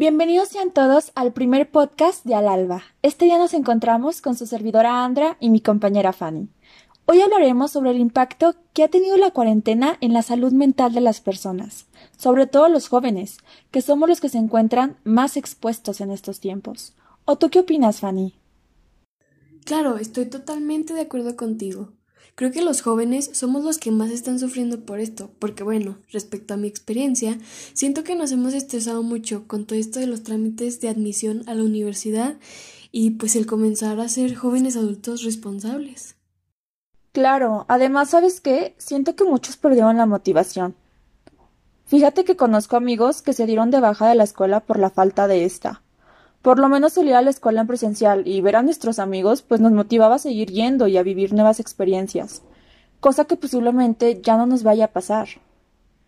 Bienvenidos sean todos al primer podcast de Al Alba. Este día nos encontramos con su servidora Andra y mi compañera Fanny. Hoy hablaremos sobre el impacto que ha tenido la cuarentena en la salud mental de las personas, sobre todo los jóvenes, que somos los que se encuentran más expuestos en estos tiempos. ¿O tú qué opinas, Fanny? Claro, estoy totalmente de acuerdo contigo. Creo que los jóvenes somos los que más están sufriendo por esto, porque bueno, respecto a mi experiencia, siento que nos hemos estresado mucho con todo esto de los trámites de admisión a la universidad y pues el comenzar a ser jóvenes adultos responsables. Claro, además, ¿sabes qué? Siento que muchos perdieron la motivación. Fíjate que conozco amigos que se dieron de baja de la escuela por la falta de esta. Por lo menos salir a la escuela en presencial y ver a nuestros amigos pues nos motivaba a seguir yendo y a vivir nuevas experiencias, cosa que posiblemente ya no nos vaya a pasar.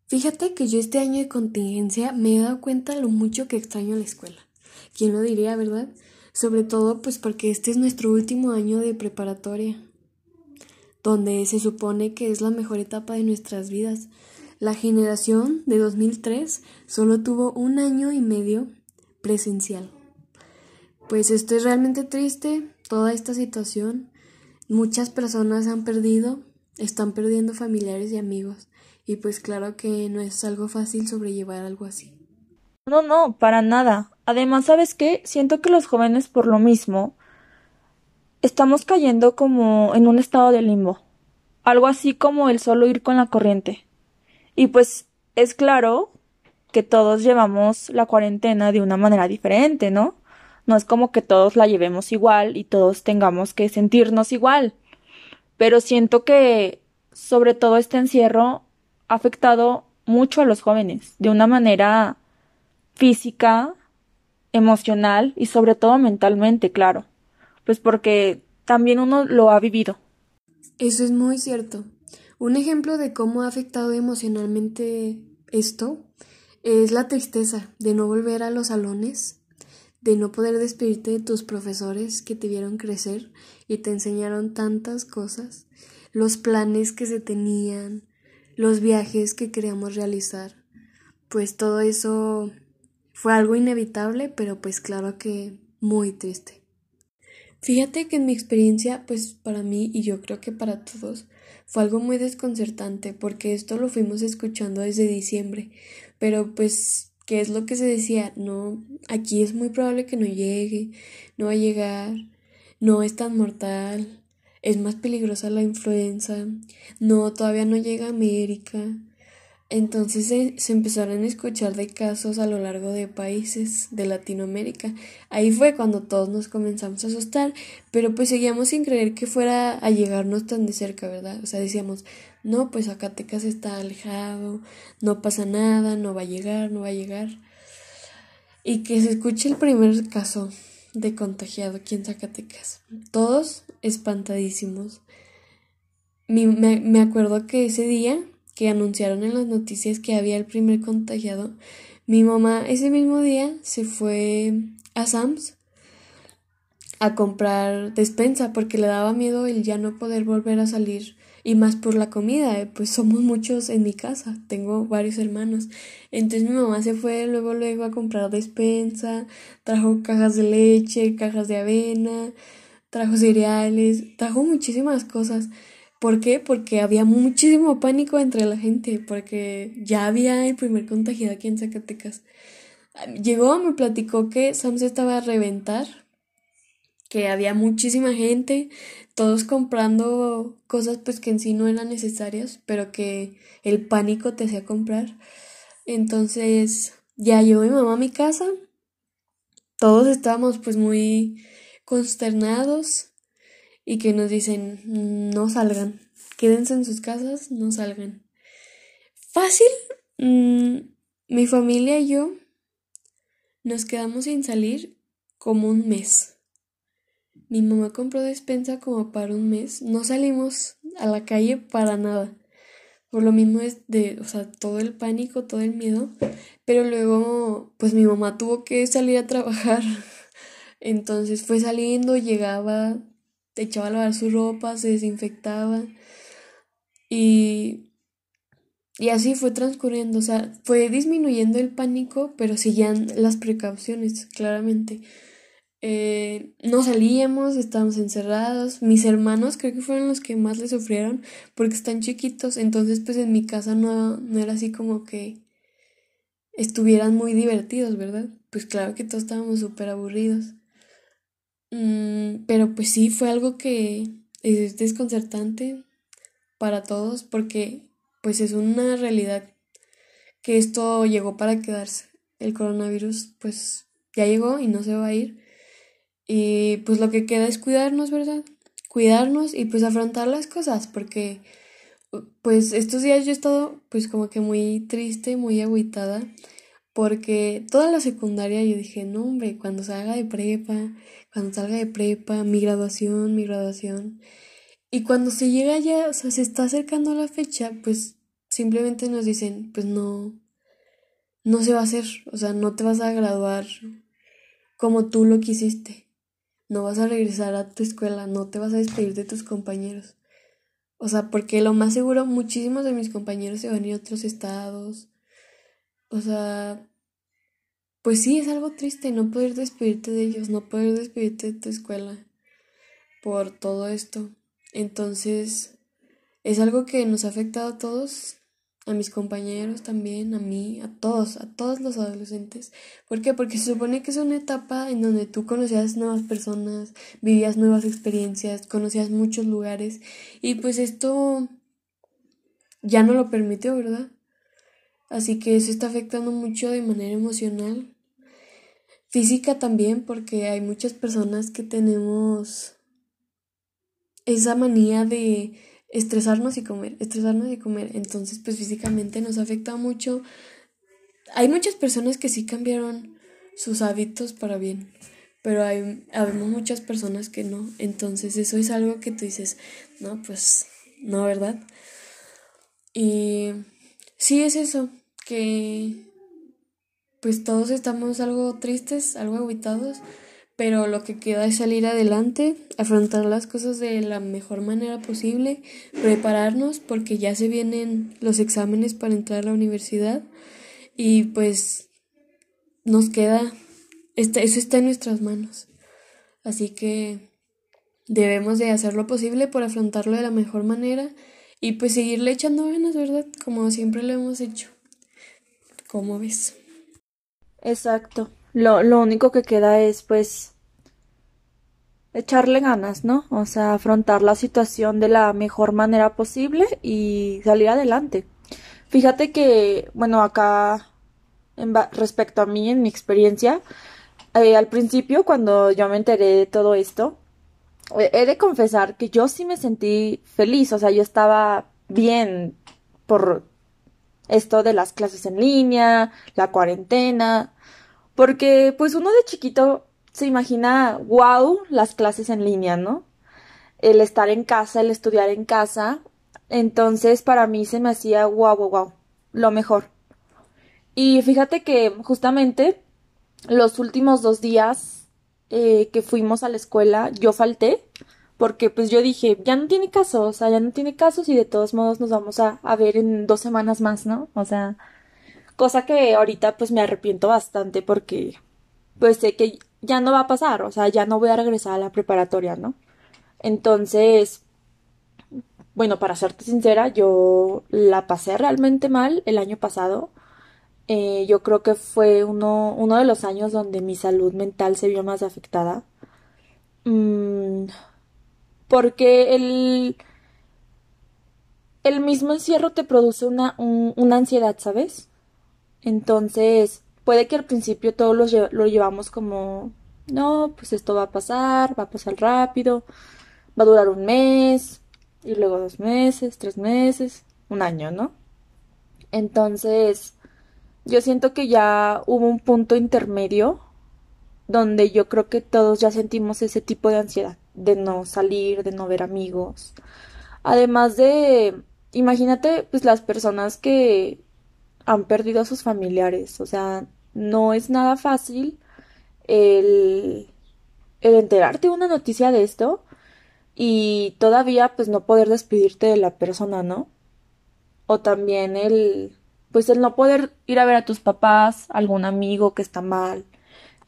Fíjate que yo este año de contingencia me he dado cuenta lo mucho que extraño la escuela. ¿Quién lo diría, verdad? Sobre todo pues porque este es nuestro último año de preparatoria, donde se supone que es la mejor etapa de nuestras vidas. La generación de 2003 solo tuvo un año y medio presencial. Pues esto es realmente triste, toda esta situación. Muchas personas han perdido, están perdiendo familiares y amigos. Y pues claro que no es algo fácil sobrellevar algo así. No, no, para nada. Además, ¿sabes qué? Siento que los jóvenes por lo mismo estamos cayendo como en un estado de limbo. Algo así como el solo ir con la corriente. Y pues es claro que todos llevamos la cuarentena de una manera diferente, ¿no? No es como que todos la llevemos igual y todos tengamos que sentirnos igual. Pero siento que sobre todo este encierro ha afectado mucho a los jóvenes, de una manera física, emocional y sobre todo mentalmente, claro. Pues porque también uno lo ha vivido. Eso es muy cierto. Un ejemplo de cómo ha afectado emocionalmente esto es la tristeza de no volver a los salones de no poder despedirte de tus profesores que te vieron crecer y te enseñaron tantas cosas, los planes que se tenían, los viajes que queríamos realizar. Pues todo eso fue algo inevitable, pero pues claro que muy triste. Fíjate que en mi experiencia, pues para mí y yo creo que para todos, fue algo muy desconcertante porque esto lo fuimos escuchando desde diciembre, pero pues ¿Qué es lo que se decía, no, aquí es muy probable que no llegue, no va a llegar, no es tan mortal, es más peligrosa la influenza, no, todavía no llega a América. Entonces se, empezaron a escuchar de casos a lo largo de países de Latinoamérica. Ahí fue cuando todos nos comenzamos a asustar, pero pues seguíamos sin creer que fuera a llegarnos tan de cerca, ¿verdad? O sea, decíamos, no, pues Zacatecas está alejado, no pasa nada, no va a llegar, no va a llegar. Y que se escuche el primer caso de contagiado aquí en Zacatecas. Todos espantadísimos. me, me acuerdo que ese día que anunciaron en las noticias que había el primer contagiado, mi mamá ese mismo día se fue a Sams a comprar despensa porque le daba miedo el ya no poder volver a salir y más por la comida, eh, pues somos muchos en mi casa, tengo varios hermanos. Entonces mi mamá se fue luego luego a comprar despensa, trajo cajas de leche, cajas de avena, trajo cereales, trajo muchísimas cosas. ¿Por qué? Porque había muchísimo pánico entre la gente, porque ya había el primer contagiado aquí en Zacatecas. Llegó, me platicó que Sam se estaba a reventar, que había muchísima gente, todos comprando cosas pues que en sí no eran necesarias, pero que el pánico te hacía comprar. Entonces ya llegó mi mamá a mi casa, todos estábamos pues muy consternados y que nos dicen no salgan, quédense en sus casas, no salgan. Fácil, mm, mi familia y yo nos quedamos sin salir como un mes. Mi mamá compró despensa como para un mes. No salimos a la calle para nada. Por lo mismo es de, o sea, todo el pánico, todo el miedo. Pero luego, pues mi mamá tuvo que salir a trabajar. Entonces fue saliendo, llegaba, echaba a lavar su ropa, se desinfectaba. Y Y así fue transcurriendo, o sea, fue disminuyendo el pánico, pero seguían las precauciones, claramente. Eh, no salíamos, estábamos encerrados. Mis hermanos creo que fueron los que más le sufrieron porque están chiquitos. Entonces, pues en mi casa no, no era así como que estuvieran muy divertidos, ¿verdad? Pues claro que todos estábamos súper aburridos. Mm, pero pues sí, fue algo que es desconcertante para todos porque pues es una realidad que esto llegó para quedarse. El coronavirus pues ya llegó y no se va a ir. Y pues lo que queda es cuidarnos, ¿verdad? Cuidarnos y pues afrontar las cosas porque pues estos días yo he estado pues como que muy triste, muy agüitada porque toda la secundaria yo dije, no hombre, cuando salga de prepa, cuando salga de prepa, mi graduación, mi graduación. Y cuando se llega ya, o sea, se está acercando la fecha, pues simplemente nos dicen, pues no, no se va a hacer, o sea, no te vas a graduar como tú lo quisiste. No vas a regresar a tu escuela, no te vas a despedir de tus compañeros. O sea, porque lo más seguro, muchísimos de mis compañeros se van a ir a otros estados. O sea, pues sí, es algo triste no poder despedirte de ellos, no poder despedirte de tu escuela por todo esto. Entonces, es algo que nos ha afectado a todos, a mis compañeros también, a mí, a todos, a todos los adolescentes. ¿Por qué? Porque se supone que es una etapa en donde tú conocías nuevas personas, vivías nuevas experiencias, conocías muchos lugares y pues esto ya no lo permitió, ¿verdad? Así que eso está afectando mucho de manera emocional. Física también, porque hay muchas personas que tenemos esa manía de estresarnos y comer, estresarnos y comer. Entonces, pues físicamente nos afecta mucho. Hay muchas personas que sí cambiaron sus hábitos para bien, pero hay habemos muchas personas que no. Entonces, eso es algo que tú dices, no, pues no, ¿verdad? Y sí es eso, que pues todos estamos algo tristes, algo aguitados, pero lo que queda es salir adelante, afrontar las cosas de la mejor manera posible, prepararnos porque ya se vienen los exámenes para entrar a la universidad y pues nos queda, eso está en nuestras manos. Así que debemos de hacer lo posible por afrontarlo de la mejor manera y pues seguirle echando ganas, ¿verdad? Como siempre lo hemos hecho. ¿Cómo ves? Exacto. Lo, lo único que queda es pues echarle ganas, ¿no? O sea, afrontar la situación de la mejor manera posible y salir adelante. Fíjate que, bueno, acá en respecto a mí, en mi experiencia, eh, al principio cuando yo me enteré de todo esto, he de confesar que yo sí me sentí feliz, o sea, yo estaba bien por esto de las clases en línea, la cuarentena, porque pues uno de chiquito se imagina, wow, las clases en línea, ¿no? El estar en casa, el estudiar en casa. Entonces para mí se me hacía wow, wow, wow, lo mejor. Y fíjate que justamente los últimos dos días eh, que fuimos a la escuela, yo falté porque pues yo dije, ya no tiene caso, o sea, ya no tiene caso y de todos modos nos vamos a, a ver en dos semanas más, ¿no? O sea, cosa que ahorita pues me arrepiento bastante porque pues sé que ya no va a pasar, o sea, ya no voy a regresar a la preparatoria, ¿no? Entonces, bueno, para serte sincera, yo la pasé realmente mal el año pasado. Eh, yo creo que fue uno, uno de los años donde mi salud mental se vio más afectada. Mm, porque el, el mismo encierro te produce una, una ansiedad, ¿sabes? Entonces, puede que al principio todos lo, lo llevamos como, no, pues esto va a pasar, va a pasar rápido, va a durar un mes, y luego dos meses, tres meses, un año, ¿no? Entonces, yo siento que ya hubo un punto intermedio donde yo creo que todos ya sentimos ese tipo de ansiedad de no salir, de no ver amigos. Además de, imagínate, pues las personas que han perdido a sus familiares, o sea, no es nada fácil el, el enterarte de una noticia de esto y todavía pues no poder despedirte de la persona, ¿no? o también el pues el no poder ir a ver a tus papás, algún amigo que está mal.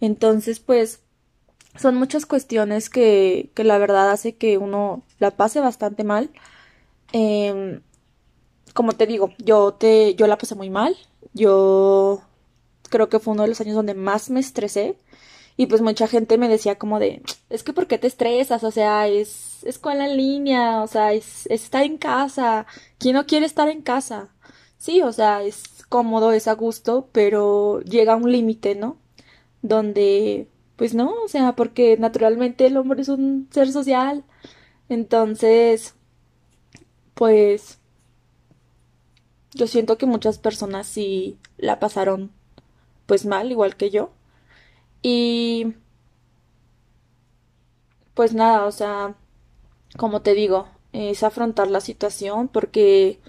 Entonces, pues son muchas cuestiones que, que la verdad hace que uno la pase bastante mal. Em, como te digo, yo te, yo la pasé muy mal. Yo creo que fue uno de los años donde más me estresé. Y pues mucha gente me decía como de, es que ¿por qué te estresas? O sea, es escuela en línea, o sea, es, es estar en casa. ¿Quién no quiere estar en casa? Sí, o sea, es cómodo, es a gusto, pero llega un límite, ¿no? Donde, pues no, o sea, porque naturalmente el hombre es un ser social. Entonces, pues yo siento que muchas personas sí la pasaron pues mal, igual que yo. Y pues nada, o sea, como te digo, es afrontar la situación porque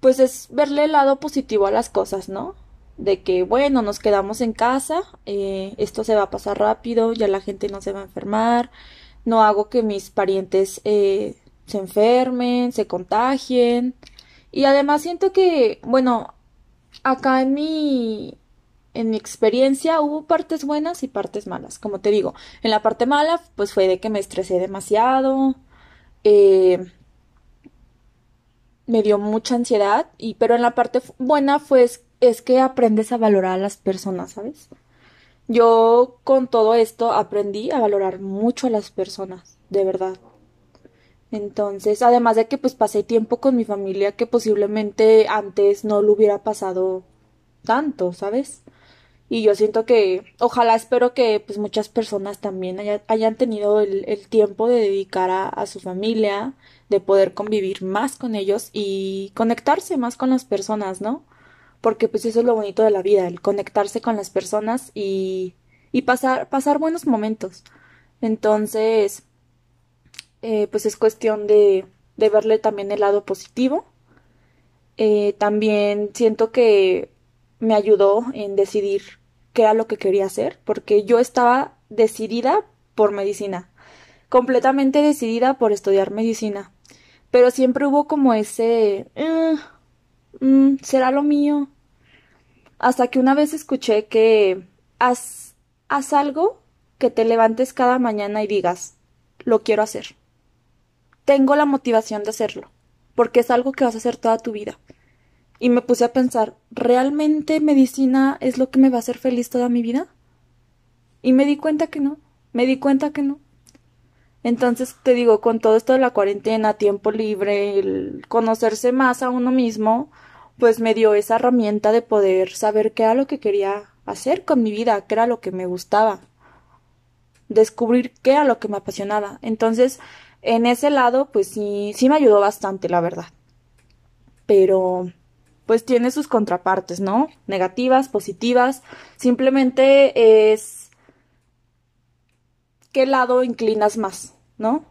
pues es verle el lado positivo a las cosas, ¿no? De que, bueno, nos quedamos en casa, eh, esto se va a pasar rápido, ya la gente no se va a enfermar, no hago que mis parientes eh, se enfermen, se contagien. Y además siento que, bueno, acá en mi, en mi experiencia hubo partes buenas y partes malas. Como te digo, en la parte mala, pues fue de que me estresé demasiado. Eh, me dio mucha ansiedad. Y, pero en la parte buena fue es que aprendes a valorar a las personas, ¿sabes? Yo con todo esto aprendí a valorar mucho a las personas, de verdad. Entonces, además de que pues pasé tiempo con mi familia que posiblemente antes no lo hubiera pasado tanto, ¿sabes? Y yo siento que, ojalá espero que pues muchas personas también hayan tenido el, tiempo de dedicar a su familia, de poder convivir más con ellos y conectarse más con las personas, ¿no? Porque pues eso es lo bonito de la vida, el conectarse con las personas y, y pasar, pasar buenos momentos. Entonces, eh, pues es cuestión de, de, verle también el lado positivo. Eh, también siento que me ayudó en decidir qué era lo que quería hacer, porque yo estaba decidida por medicina, completamente decidida por estudiar medicina, pero siempre hubo como ese, eh, mm, será lo mío, hasta que una vez escuché que haz, haz algo que te levantes cada mañana y digas, lo quiero hacer tengo la motivación de hacerlo, porque es algo que vas a hacer toda tu vida. Y me puse a pensar, ¿realmente medicina es lo que me va a hacer feliz toda mi vida? Y me di cuenta que no, me di cuenta que no. Entonces te digo, con todo esto de la cuarentena, tiempo libre, el conocerse más a uno mismo, pues me dio esa herramienta de poder saber qué era lo que quería hacer con mi vida, qué era lo que me gustaba, descubrir qué era lo que me apasionaba. Entonces, en ese lado, pues sí, sí me ayudó bastante, la verdad. Pero, pues tiene sus contrapartes, ¿no? Negativas, positivas. Simplemente es qué lado inclinas más, ¿no?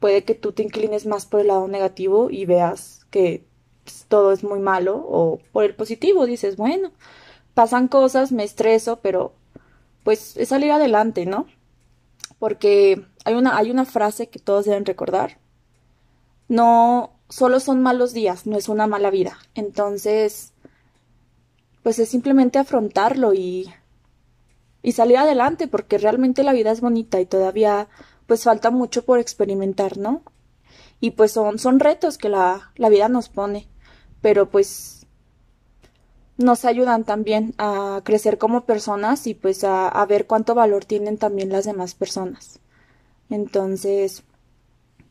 Puede que tú te inclines más por el lado negativo y veas que todo es muy malo, o por el positivo dices, bueno, pasan cosas, me estreso, pero pues es salir adelante, ¿no? Porque hay una, hay una frase que todos deben recordar. No, solo son malos días, no es una mala vida. Entonces, pues es simplemente afrontarlo y, y salir adelante, porque realmente la vida es bonita y todavía pues falta mucho por experimentar, ¿no? Y pues son, son retos que la, la vida nos pone, pero pues nos ayudan también a crecer como personas y pues a, ver cuánto valor tienen también las demás personas. Entonces,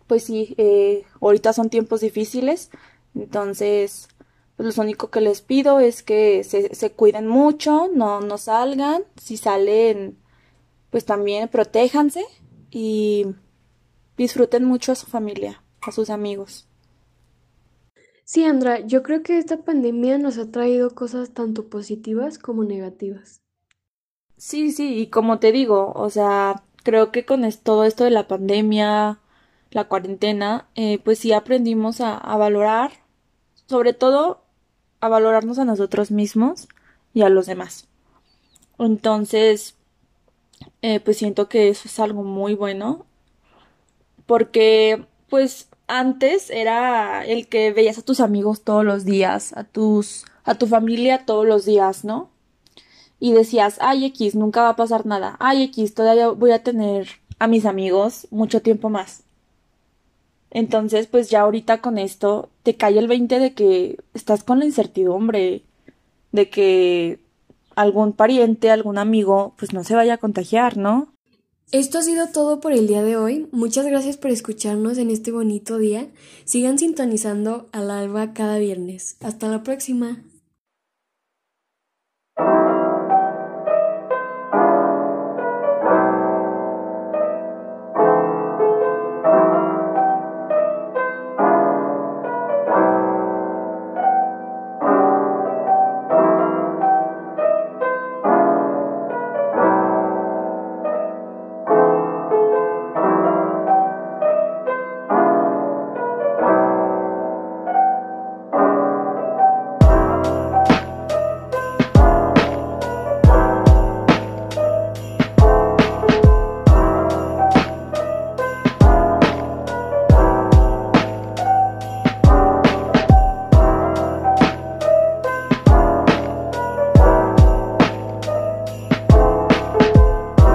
pues sí, eh, ahorita son tiempos difíciles, entonces, pues lo único que les pido es que se, se cuiden mucho, no, no salgan, si salen, pues también protéjanse y disfruten mucho a su familia, a sus amigos. Sí, Andra, yo creo que esta pandemia nos ha traído cosas tanto positivas como negativas. Sí, sí, y como te digo, o sea, creo que con todo esto de la pandemia, la cuarentena, eh, pues sí aprendimos a, valorar, sobre todo a valorarnos a nosotros mismos y a los demás. Entonces, eh, pues siento que eso es algo muy bueno, porque pues antes era el que veías a tus amigos todos los días, a tus a tu familia todos los días, ¿no? Y decías, "Ay, X, nunca va a pasar nada. Ay, X, todavía voy a tener a mis amigos mucho tiempo más." Entonces, pues ya ahorita con esto te cae el 20 de que estás con la incertidumbre de que algún pariente, algún amigo, pues no se vaya a contagiar, ¿no? Esto ha sido todo por el día de hoy. Muchas gracias por escucharnos en este bonito día. Sigan sintonizando al alba cada viernes. Hasta la próxima.